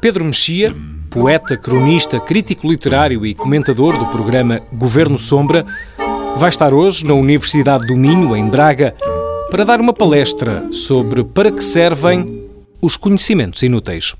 Pedro Mexia, poeta, cronista, crítico literário e comentador do programa Governo Sombra, vai estar hoje na Universidade do Minho, em Braga, para dar uma palestra sobre para que servem os conhecimentos inúteis.